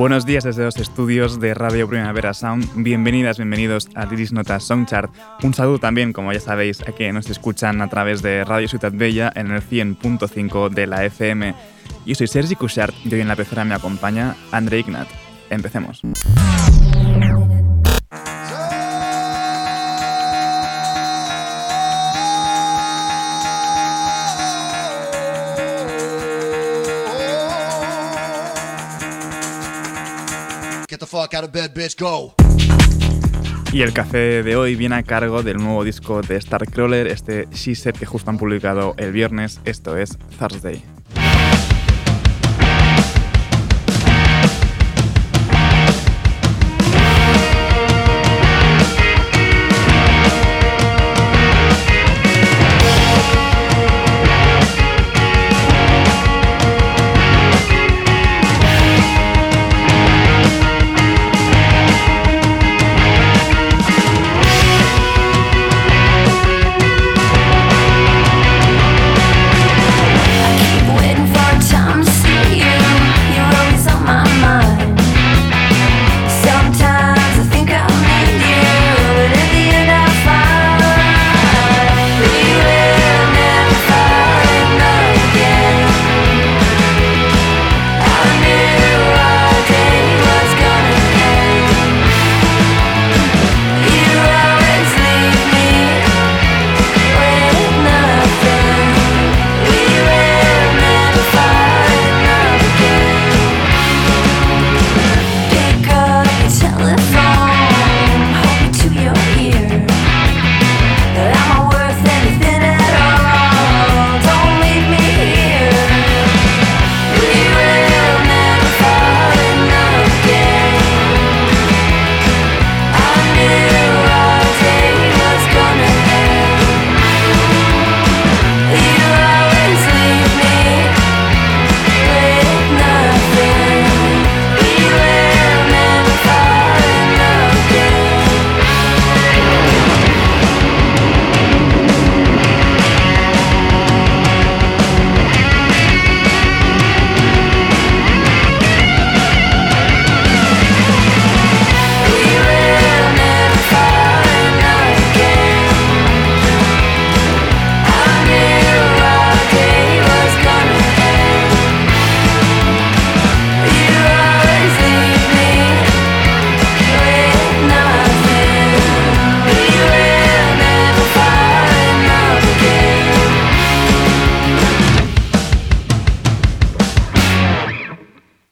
Buenos días desde los estudios de Radio Primavera Sound. Bienvenidas, bienvenidos a Liris Notas Songchart. Un saludo también, como ya sabéis, a que nos escuchan a través de Radio Ciudad Bella en el 100.5 de la FM. Yo soy Sergi Cushart y hoy en la pecera me acompaña André Ignat. Empecemos. Y el café de hoy viene a cargo del nuevo disco de Starcrawler, este She Said que justo han publicado el viernes, esto es Thursday.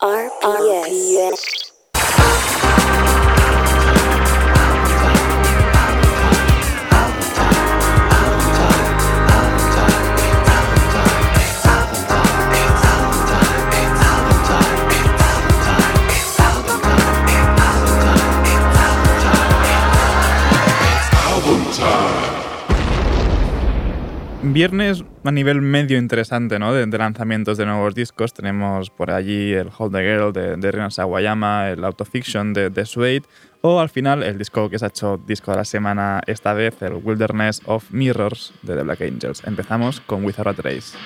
RPS. RPS. Viernes a nivel medio interesante ¿no? de, lanzamientos de nuevos discos. Tenemos por allí el Hold the Girl de, de Rina Sawayama, el Autofiction de, de Suede, o al final el disco que se ha hecho disco de la semana esta vez, el Wilderness of Mirrors de The Black Angels. Empezamos con Without a Trace.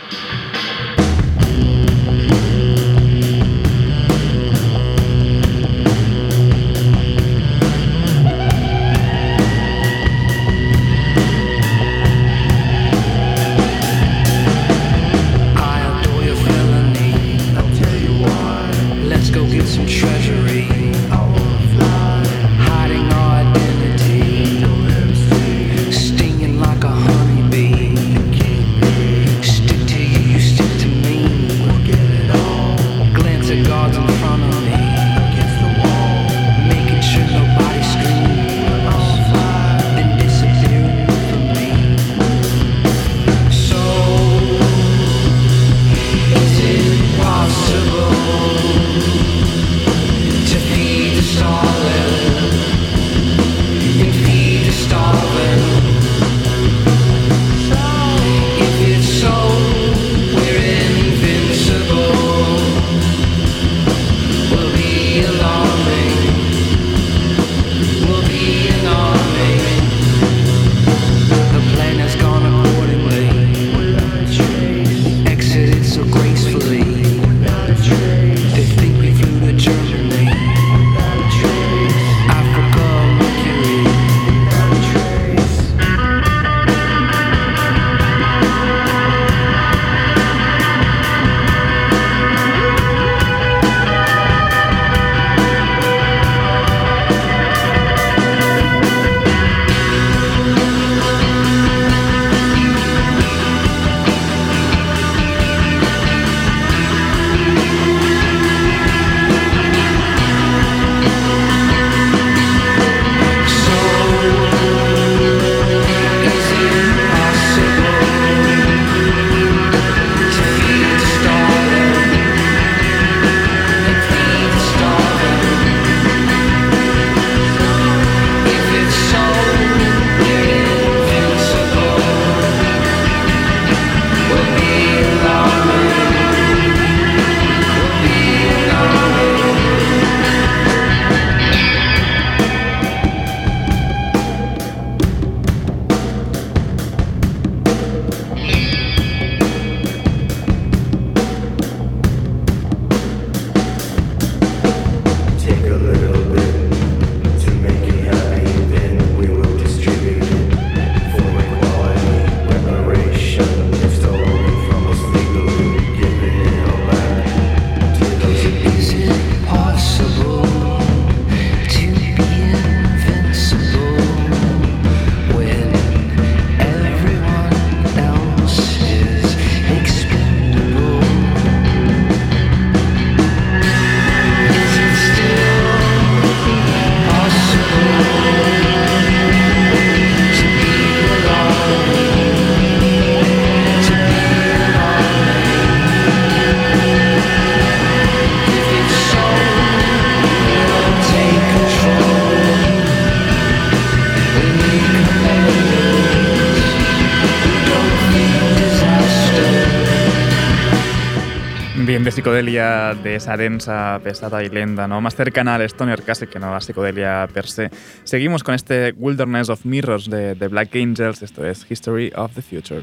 Psicodelia de esa densa, pesada y lenta, ¿no? Más cercana al stoner casi que no a la psicodelia per se. Seguimos con este Wilderness of Mirrors de, de Black Angels, esto es History of the Future.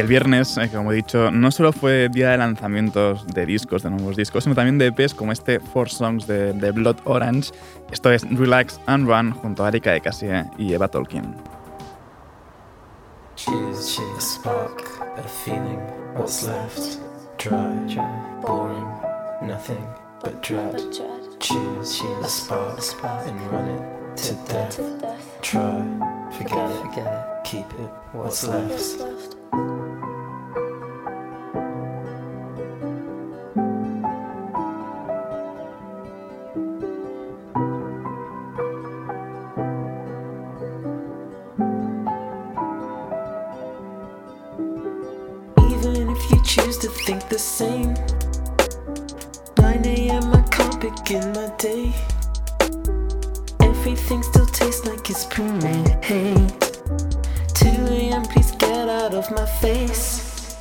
El viernes, eh, como he dicho, no solo fue día de lanzamientos de discos, de nuevos discos, sino también de EPs como este Four Songs de, Blood Orange. Esto es Relax and Run junto a Erika de Cassier y Eva Tolkien. choose same. 9 a.m. I can't begin my day. Everything still tastes like it's pre-made. 2 a.m. Please get out of my face.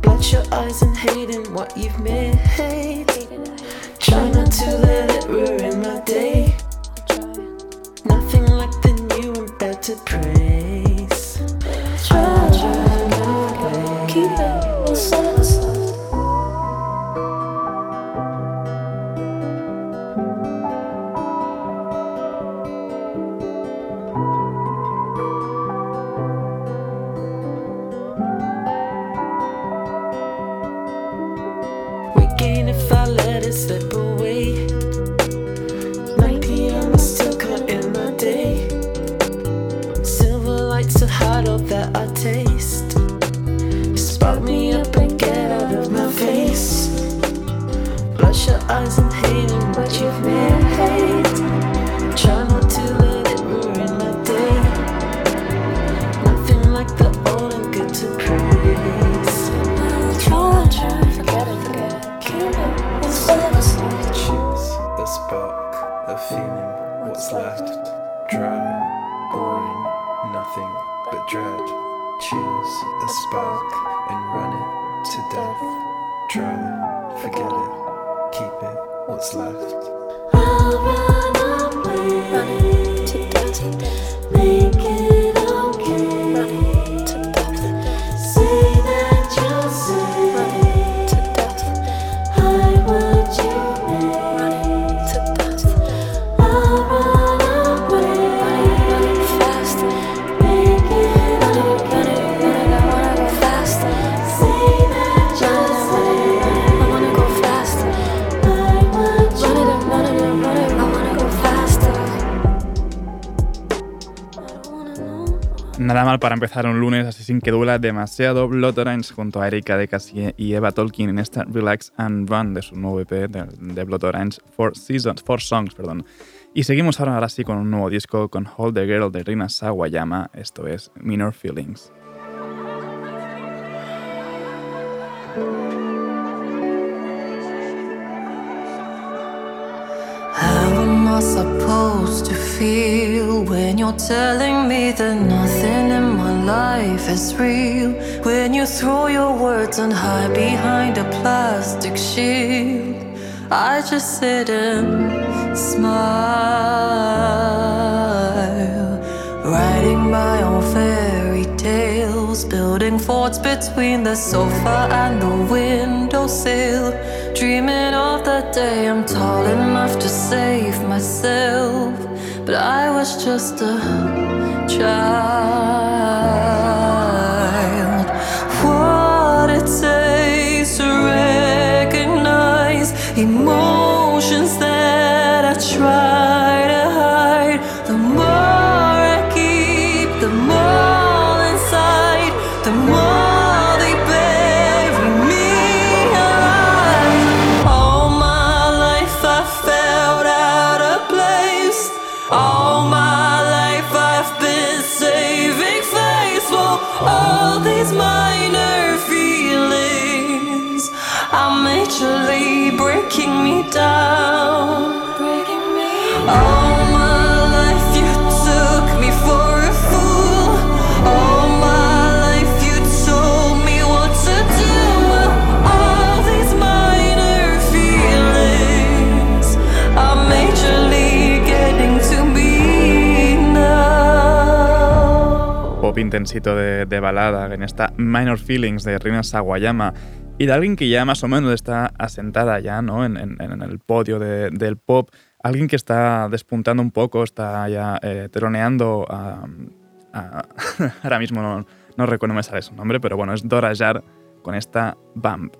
Blot your eyes and hating what you've made. Try not to let it ruin my day. Nothing like the new and better praise. Try, try, keep it soft, para empezar un lunes así sin que duela demasiado. Blood Orange junto a Erika de Cassier y Eva Tolkien en esta Relax and Run de su nuevo EP de, de Blood Orange, Four, Seasons, Four Songs. Perdón. Y seguimos ahora, ahora sí con un nuevo disco con Hold the Girl de Rina Sawayama. Esto es Minor Feelings. How am I supposed to feel when you're telling me that nothing in my life is real? When you throw your words and hide behind a plastic shield, I just sit and smile, writing my own fairy tales, building forts between the sofa and the windowsill. Dreaming of the day I'm tall enough to save myself, but I was just a child. What it takes to recognize emotions pop intensito de, balada en esta Minor Feelings de Rina Sawayama y de alguien que ya más o menos está asentada ya ¿no? en, el podio de- del pop, alguien que está despuntando un poco, está ya eh, a, a- ahora mismo no, no recuerdo me sale su nombre, pero bueno, es Dora Jar con esta Bump.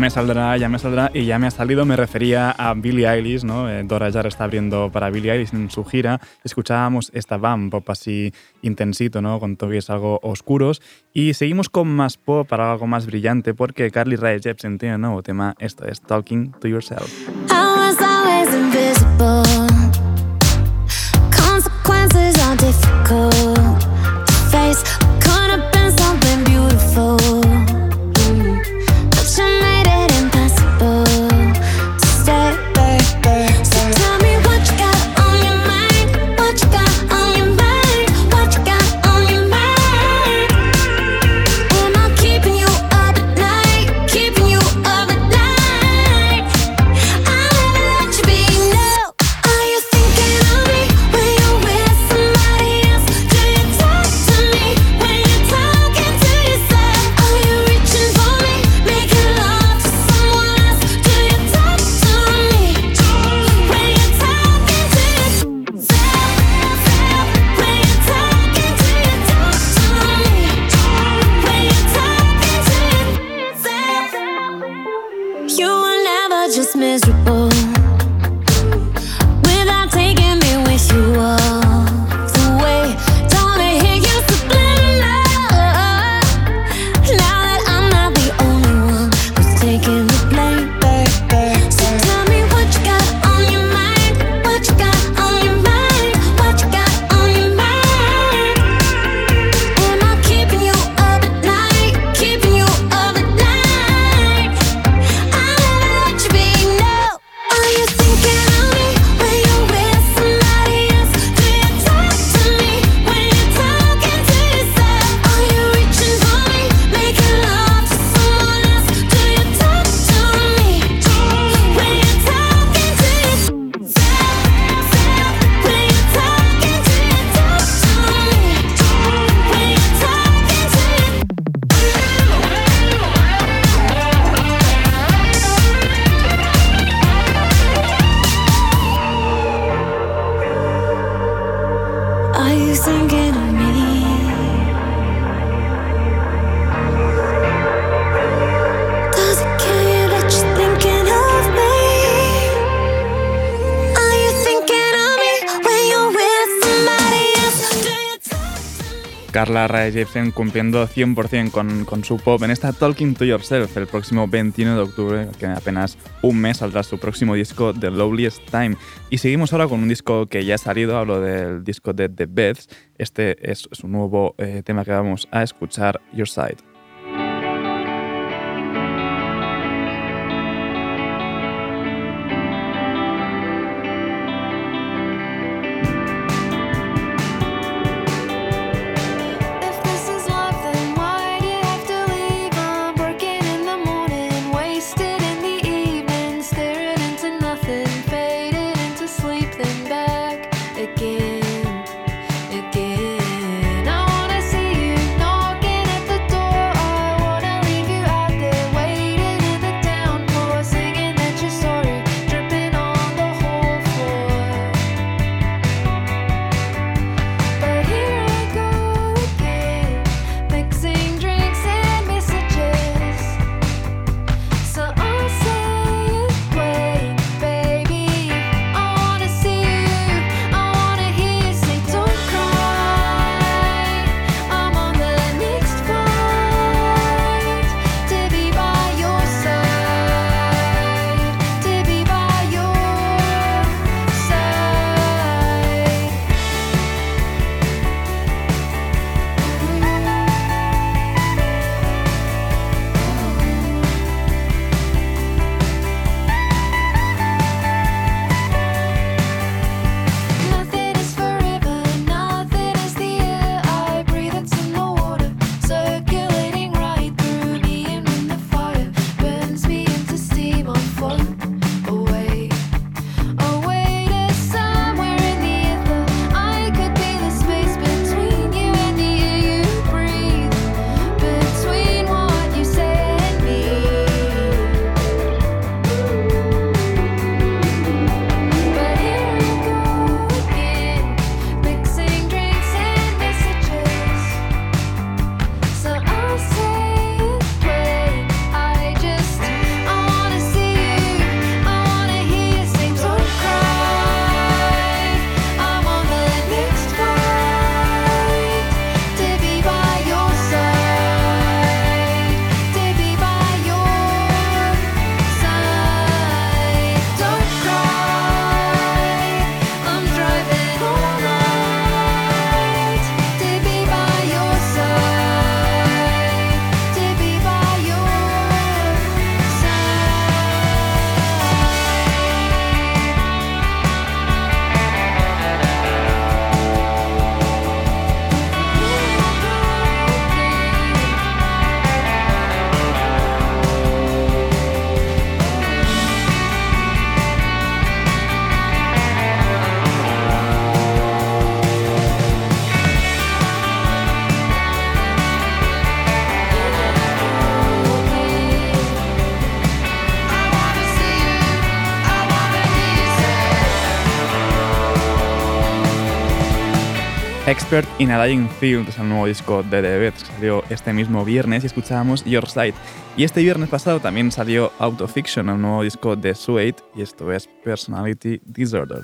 me saldrá, ya me saldrá y ya me ha salido, me refería a Billie Eilish, ¿no? Eh, Dora Jar está abriendo para Billie Eilish en su gira. Escuchábamos esta bam pop así intensito, ¿no? Con toques algo oscuros y seguimos con más pop para algo más brillante porque Carly Rae Jepsen tiene un nuevo tema, esto es Talking to Yourself. I was Nikolai cumpliendo 100% con, con, su pop en esta Talking to Yourself el próximo 21 de octubre, que apenas un mes saldrá su próximo disco The Loveliest Time. Y seguimos ahora con un disco que ya ha salido, hablo del disco de The Beths. Este es su nuevo eh, tema que vamos a escuchar, Your Side. Expert in a Dying Field es el nuevo disco de The Beth, que salió este mismo viernes y escuchábamos Your Side. Y este viernes pasado también salió Out of Fiction, el nuevo disco de Suede, y esto es Personality Disorder.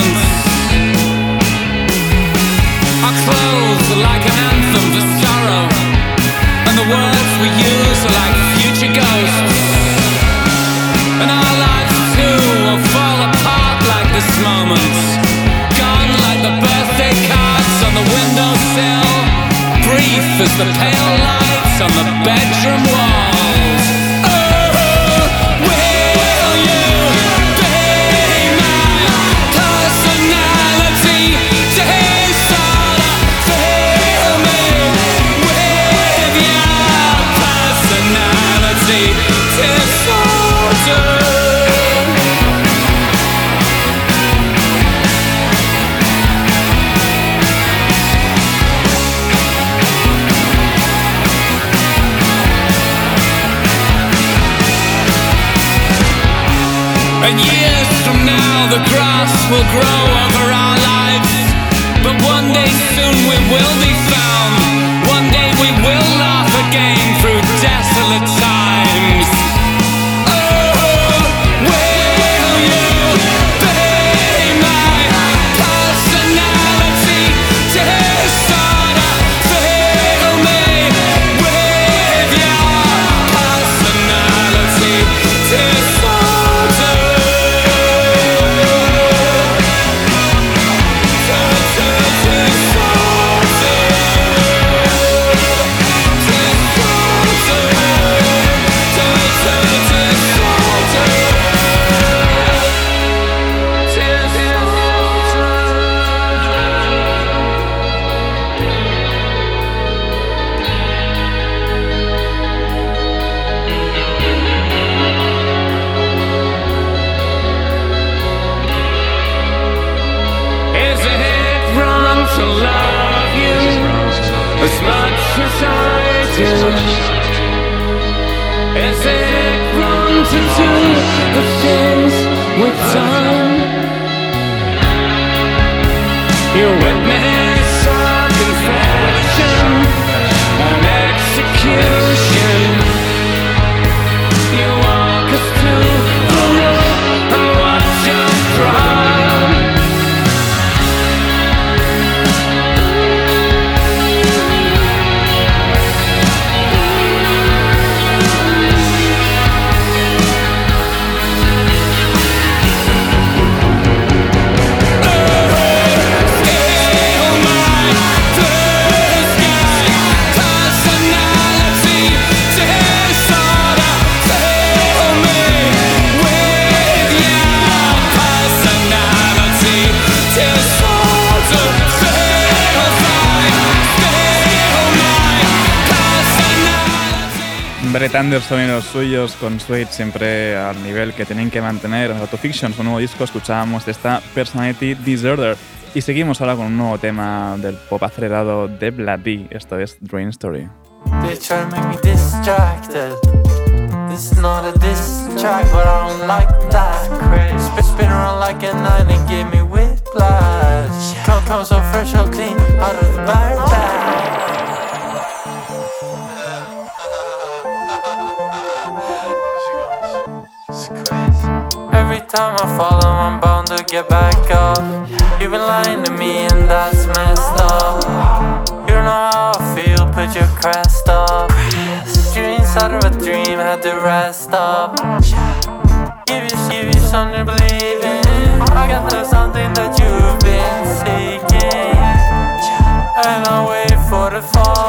Moment. Our clothes are like an anthem for sorrow, and the words we use are like future ghosts. And our lives too will fall apart like this moment. Gone like the birthday cards on the windowsill. Brief as the pale lights on the bedroom the grass will grow over our lives. But one day soon we will be found. Anderson y los suyos con Suede siempre al nivel que tienen que mantener. Autofiction, su nuevo disco, escuchábamos esta Personality Disorder. Y seguimos ahora con un nuevo tema del pop acelerado de Bloody. Esto es Drain Story. Come, so fresh, so clean, out of the bag. Time I fall, I'm bound to get back up. You've been lying to me, and that's messed up. You don't know how I feel, put your crest up. You're inside of a dream, had to rest up. Give you, give you something to believe in. I got the something that you've been seeking. And I wait for the fall.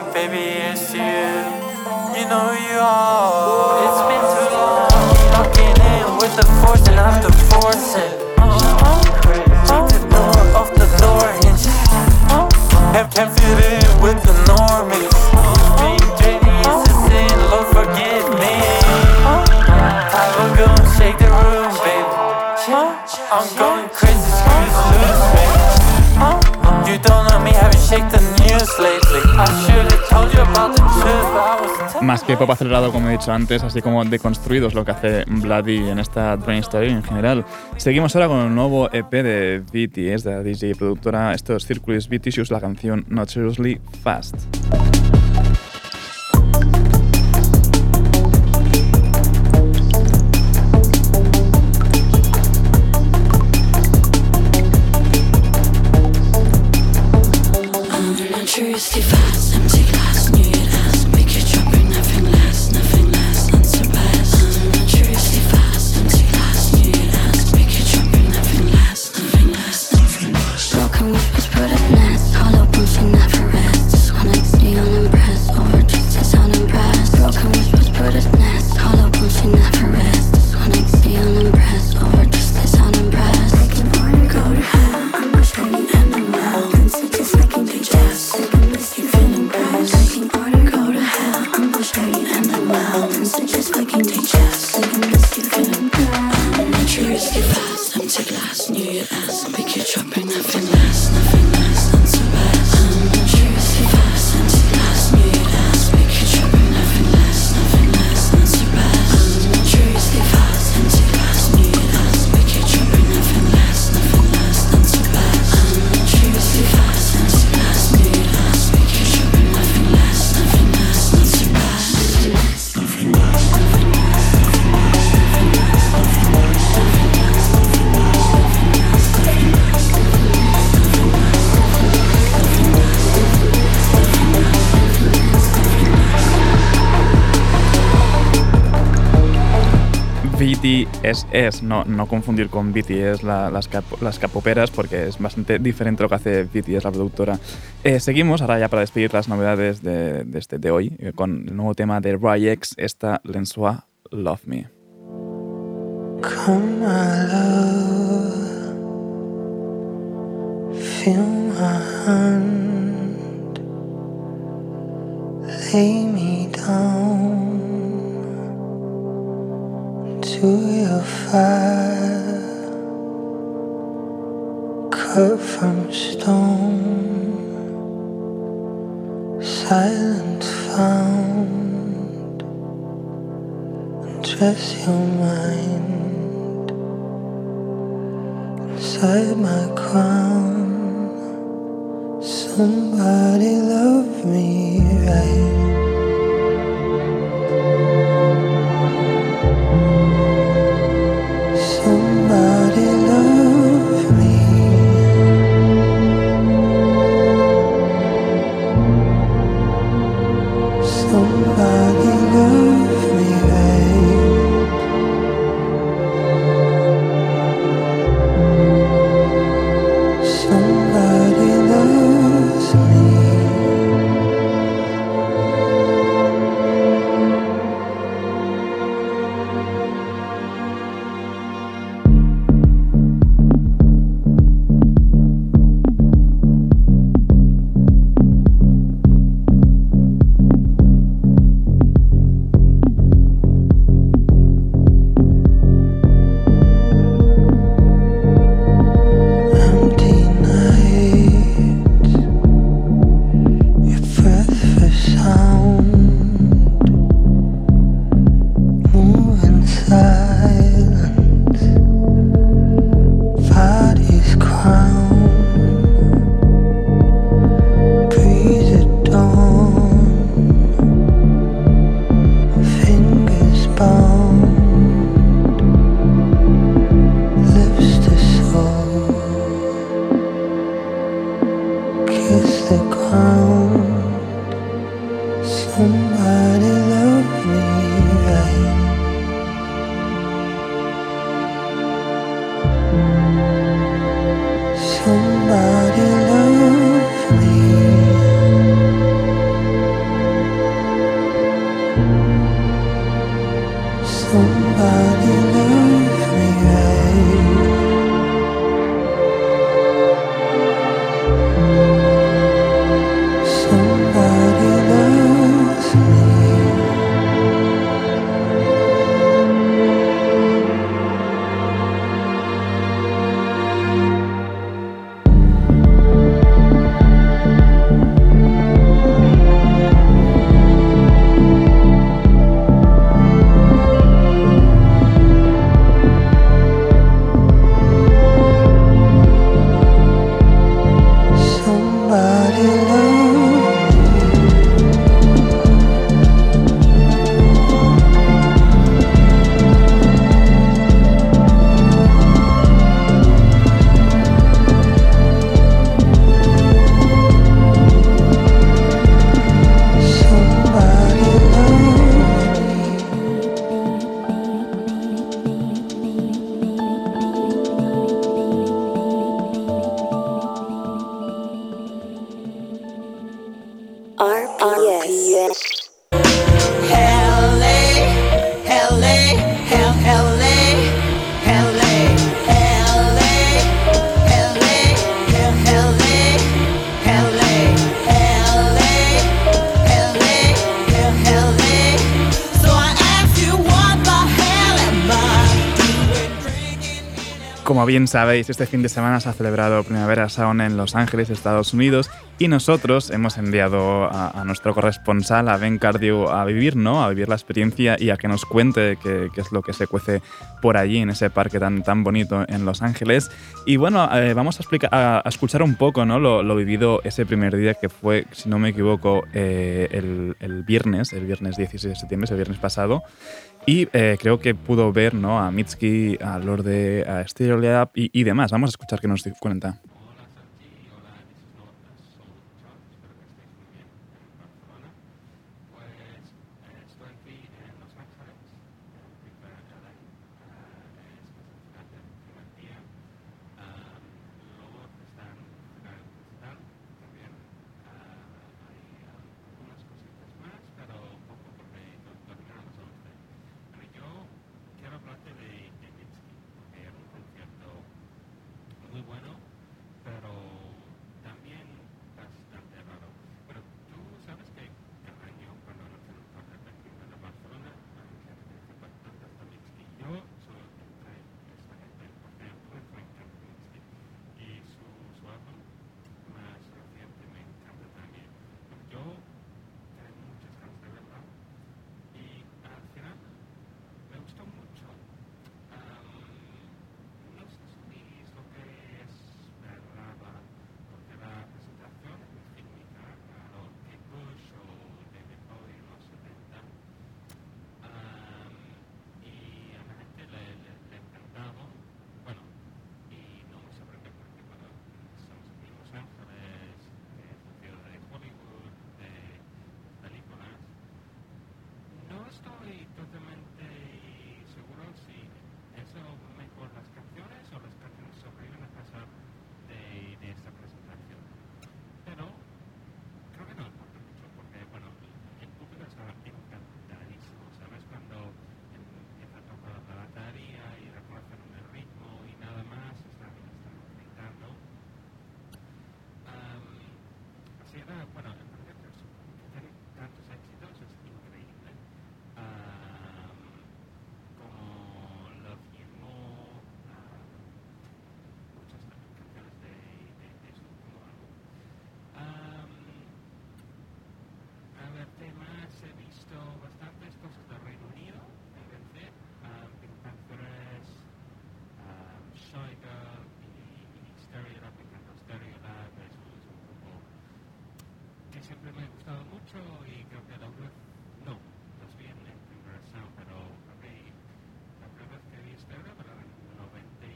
I'm pour up a drink, baby, it's you. you know who you are. It's been too long. Locking in with the force and I have to force it. Check the door off the door hinge. Can't, can't fit in with the normies. Being genius is sin, Lord forgive me. I will go and shake the room, baby. I'm going crazy, screws loose, baby. You don't know me, haven't shake the news lately. I Más que pop acelerado, como he dicho antes, así como deconstruidos lo que hace Bloody en esta Brain Story en general. Seguimos ahora con el nuevo EP de BTS, de la DJ productora. Esto es Circulus Vicious, la canción Notoriously Fast. BTSS, no, no confundir con BTS la- las, cap- las capoperas porque es bastante diferente lo que hace BTS, la productora. Eh, seguimos, ahora ya para despedir las novedades de, de este, de hoy, eh, con el nuevo tema de Ryex, esta Lensois Love Me. Come, my love, feel my hand, lay me down to your fire, cut from stone, silence found, dress your mind inside my crown. Somebody love me right. remember bien sabéis, este fin de semana se ha celebrado Primavera Sound en Los Ángeles, Estados Unidos, y nosotros hemos enviado a, a nuestro corresponsal, a Ben Cardio, a vivir, ¿no? A vivir la experiencia y a que nos cuente qué, qué es lo que se cuece por allí, en ese parque tan, tan bonito en Los Ángeles. Y bueno, eh, vamos a, explicar, a, a escuchar un poco, ¿no? Lo, lo vivido ese primer día que fue, si no me equivoco, eh, el, el viernes, el viernes 16 de septiembre, el viernes pasado. Y eh, creo que pudo ver ¿no? a Mitski, a Lorde, a Stereolab y, y demás. Vamos a escuchar qué nos cuenta. Siempre me ha gustado mucho y creo que la web, no, los vi en el primer sound, pero creo que la primera vez que vi Stereo era en 93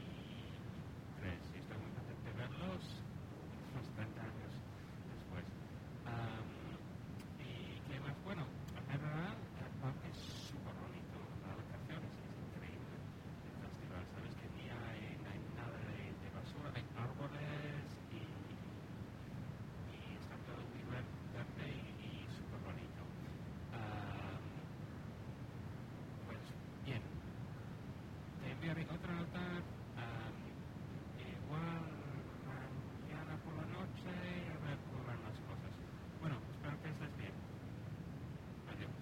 y estoy muy contento de verlos unos 30 años después. Am, y qué más, bueno, en general el parque es súper bonito, la locación es, es increíble, el festival, sabes que ni hay, no hay nada de, de basura, hay árboles y y está todo muy ver- verde y, y súper bonito. Am, pues bien, te enviaré otra nota, am, igual mañana por la noche y a ver cómo van las cosas. Bueno, espero que estés bien. Adiós.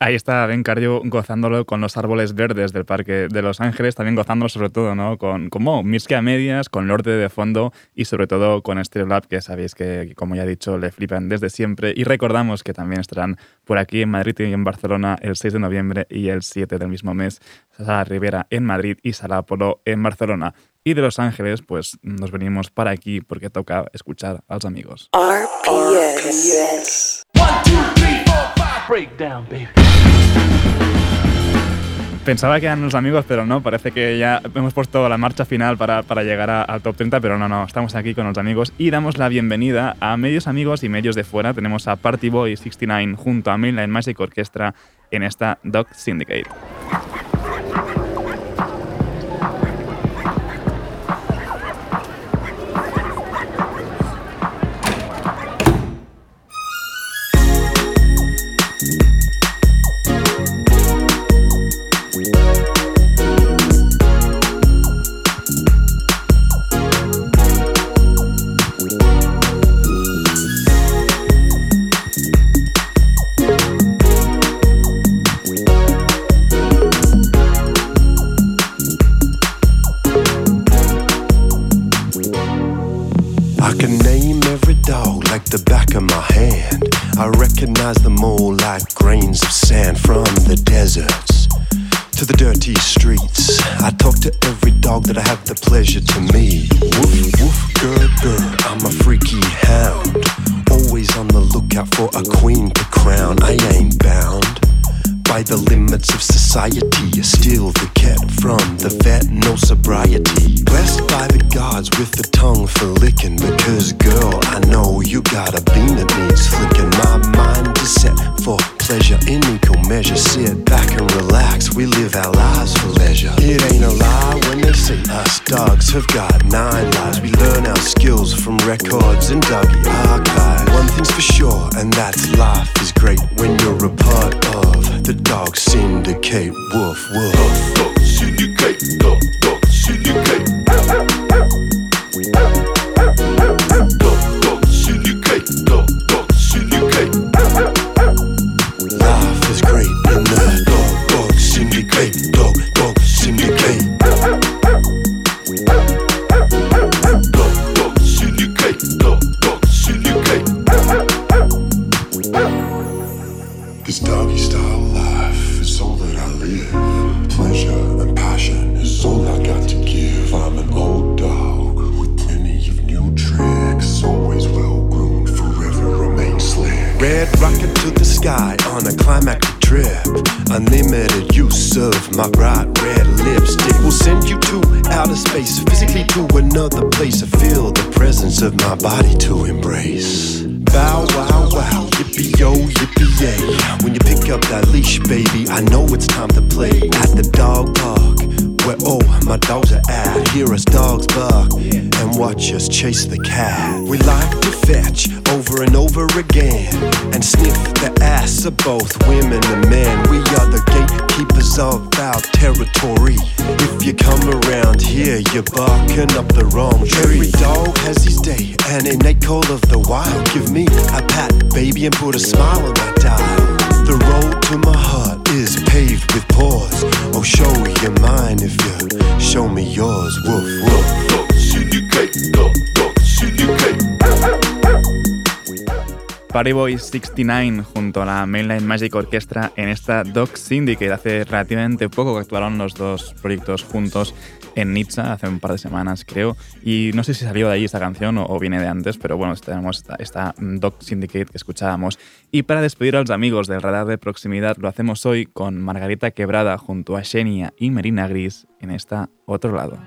Ahí está Ben Cardio gozándolo con los árboles verdes del Parque de Los Ángeles, también gozándolo sobre todo ¿no? con como Mitski a medias, con Lorde de fondo y sobre todo con Stereolab, que sabéis que, como ya he dicho, le flipan desde siempre. Y recordamos que también estarán por aquí en Madrid y en Barcelona el 6 de noviembre y el 7 del mismo mes. Sala Rivera en Madrid y Sala Apolo en Barcelona. Y de Los Ángeles, pues nos venimos para aquí porque toca escuchar a los amigos. RPS. Breakdown, baby. Pensaba que eran los amigos, pero no, parece que ya hemos puesto la marcha final para, para llegar al top 30, pero no, no, estamos aquí con los amigos y damos la bienvenida a medios amigos y medios de fuera. Tenemos a Party Boy 69 junto a Mainline Magic Orchestra en esta Dog Syndicate. I recognize them all like grains of sand from the deserts to the dirty streets. I talk to every dog that I have the pleasure to meet. Woof, woof, grr, grr, I'm a freaky hound. Always on the lookout for a queen to crown. I ain't bound by the limits of society. Still the cat from the vet, no sobriety. Blessed by the gods with the tongue for licking. Because, girl, I know you got a bean that needs flicking. My mind is set for pleasure in equal measure. Sit back and relax, we live our lives for leisure. It ain't a lie when they say us dogs have got nine lives. We learn our skills from records and doggy archives. One thing's for sure, and that's life is great when you're a part of the dog syndicate. Woof, woof. You're barking up the wrong tree. Every dog has his day, an innate call of the wild. Give me a pat, baby, and put a smile on that dial. The road to my heart is paved with pause. Oh, show your mine if you show me yours. Woof, woof. Syndicate. Party Boys 69 junto a la Mainline Magic Orchestra en esta Dog Syndicate. Hace relativamente poco que actuaron los dos proyectos juntos en Nizza, hace un par de semanas creo. Y no sé si salió de ahí esta canción o, viene de antes, pero bueno, tenemos esta, esta Dog Syndicate que escuchábamos. Y para despedir a los amigos del radar de proximidad, lo hacemos hoy con Margarita Quebrada junto a Xenia y Merina Gris en esta otro lado.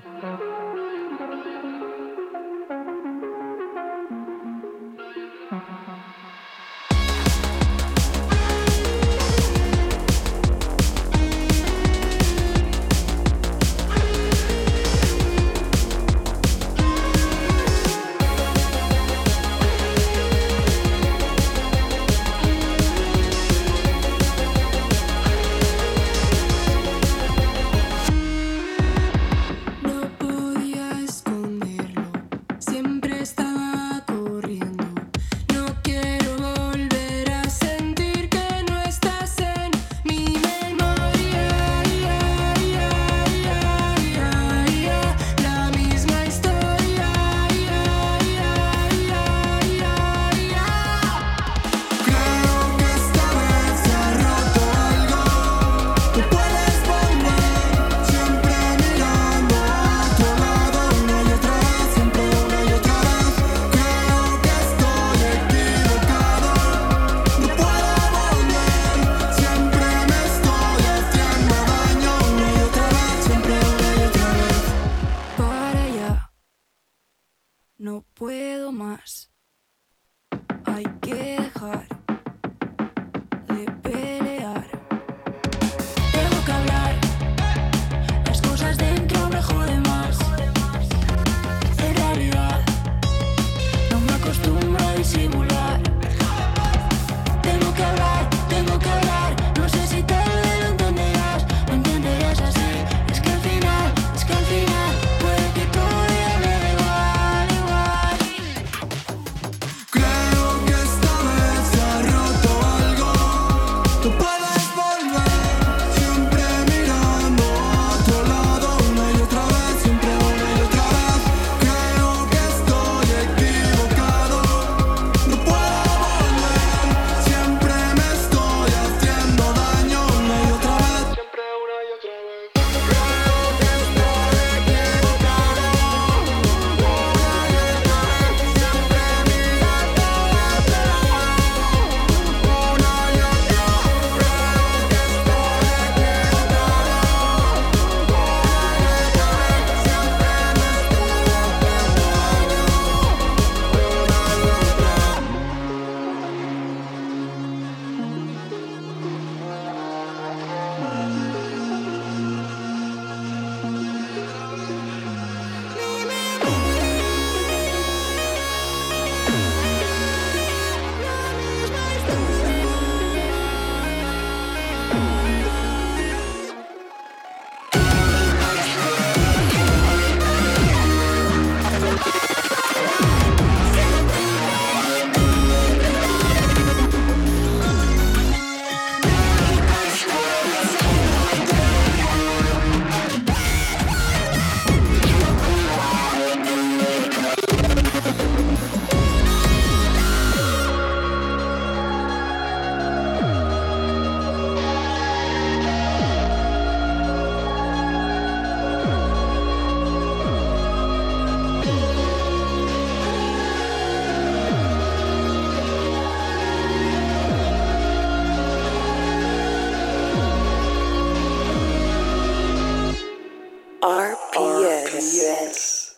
Yes.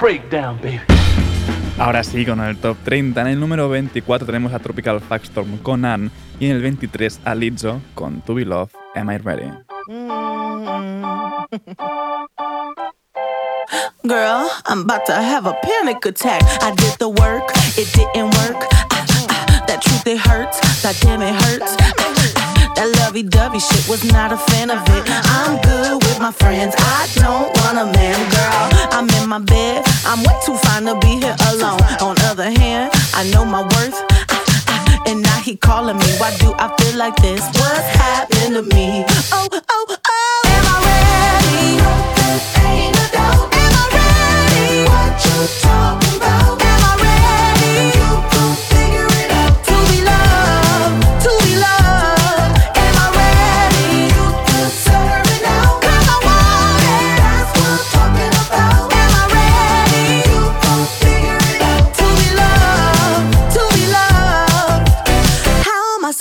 Breakdown, baby. Ahora sí, con el top 30. En el número 24 tenemos a Tropical Factstorm con Ann y en el 23 a Lizzo con To Be Love, Am I Ready? Girl, I'm about to have a panic attack. I did the work, it didn't work. Ah, ah, ah, that truth, it hurts. That damn, it hurts. Ah, that lovey dovey shit was not a fan of it. I'm good with my friends. I don't want a man, girl. I'm in my bed. I'm way too fine to be here alone. On other hand, I know my worth. And now he calling me. Why do I feel like this? What's happening to me? Oh, oh, oh. Am I ready? Ain't no doubt. Am I ready? What you talking about?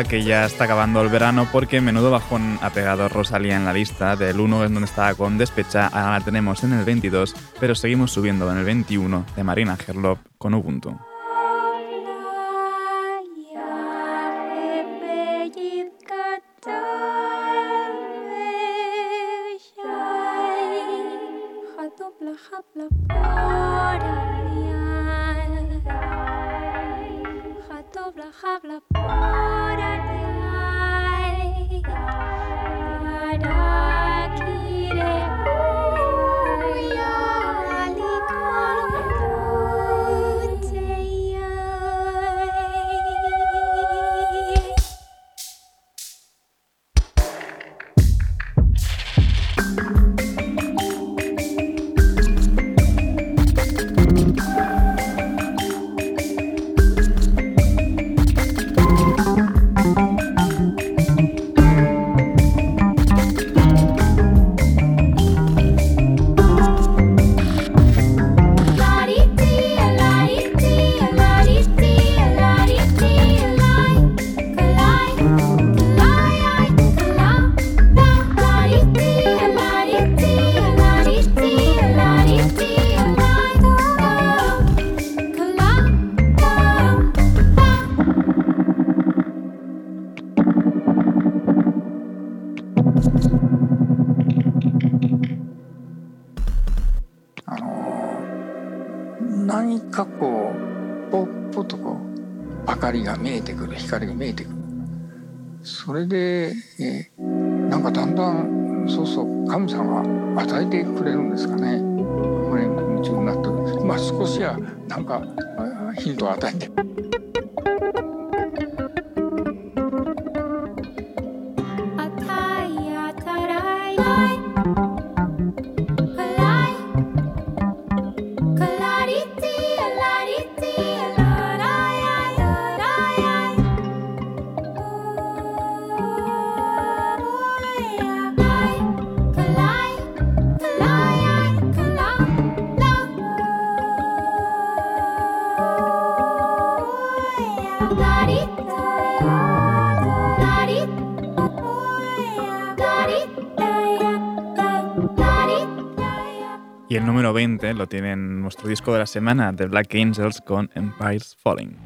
que ya está acabando el verano porque menudo bajón ha pegado Rosalía en la lista. Del 1 es donde estaba con Despecha, ahora la tenemos en el 22, pero seguimos subiendo en el 21 de Marina Gerlop con Ubuntu. 何与えて disco de la semana, The Black Angels con Empires Falling.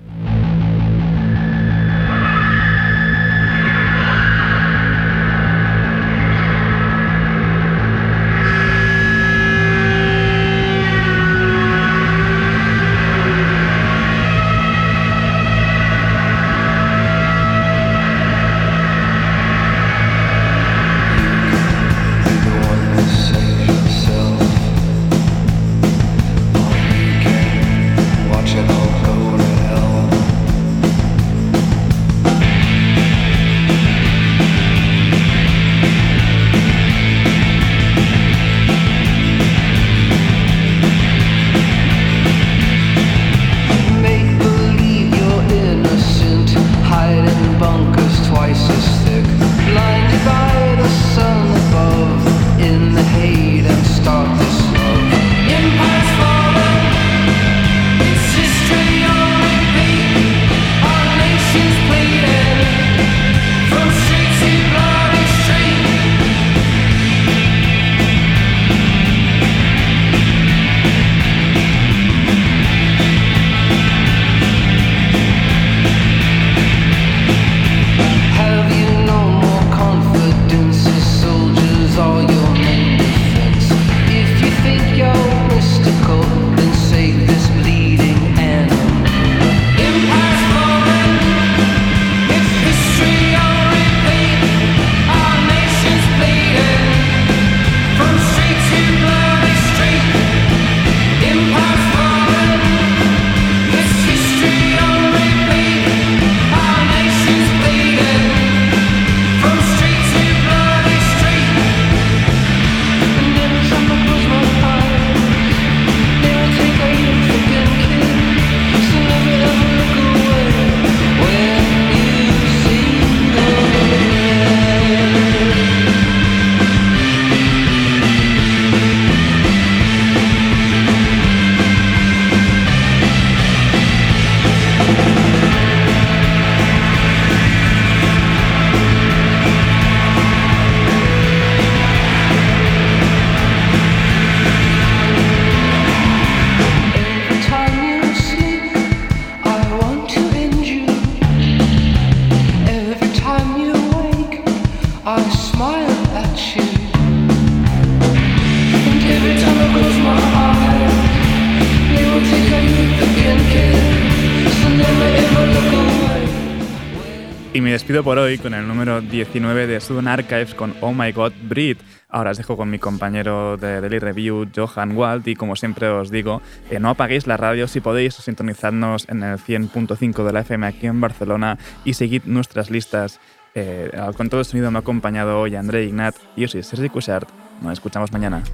por hoy con el número 19 de Southern Archives con Oh My God Breed. Ahora os dejo con mi compañero de Daily Review, Johan Wald, y como siempre os digo, eh, no apaguéis la radio si podéis, sintonizadnos en el 100.5 de la FM aquí en Barcelona y seguid nuestras listas. Eh, al control de sonido me ha acompañado hoy André Ignat y yo soy Sergi Cushart. Nos escuchamos mañana.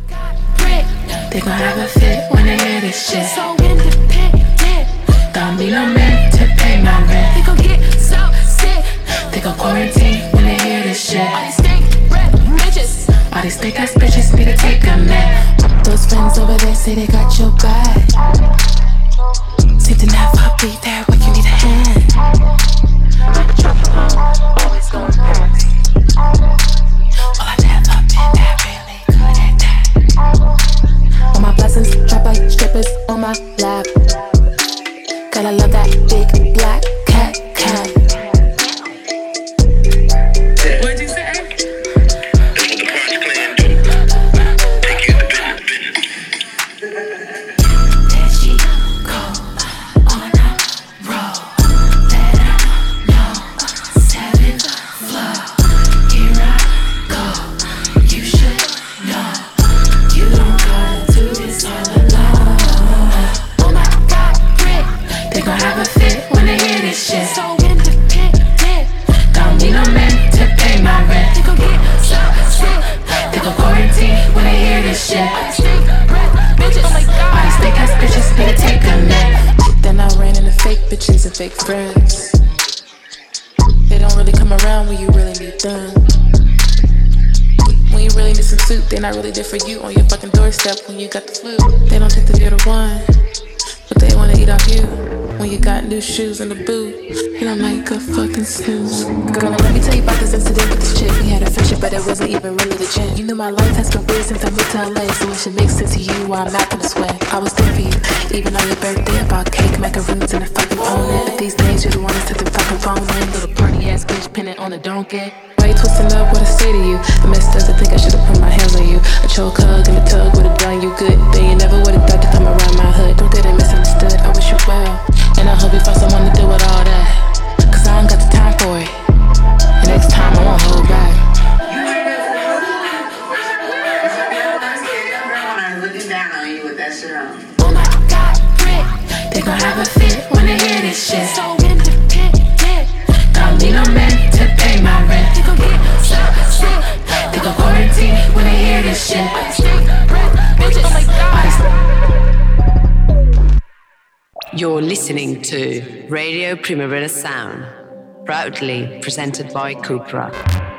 Don't be no man to pay my rent. Think I'm when they hear this shit. All these stink red bitches. All these thick ass bitches need to take a nap. Those friends over there say they got your back. Seem to never be there when you need a hand. Always going back. Well, I never been that really good at that. All my blessings, drop like strippers on my lap. Gotta love that. Shoes in the boot. You don't make a fucking snooze. Girl, let me tell you about this incident with this chick. We had a friendship, but it wasn't even really legit. You knew my life has been weird since I moved to LA, so it should make sense to you why I'm acting this way. I was there for you, even on your birthday. I bought cake, macaroons, and a fucking pony. But these days, you're the one that took the fucking phone in. Little party ass bitch pinning on a donkey. Why you twisting up what I say to you? The mess doesn't think I should've put my hands on you. A choke hug and a tug would've done you good. Then you never would've thought to come around my hood. Don't get it misunderstood, I wish you well. And I hope you find someone to deal with all that. Cause I don't got the time for it. And next time I won't hold back. Looking down on you with that shit on. Oh my god, Rick. They gon' have a fit when they hear this shit. So You're listening to Radio Primavera Sound, proudly presented by Cupra.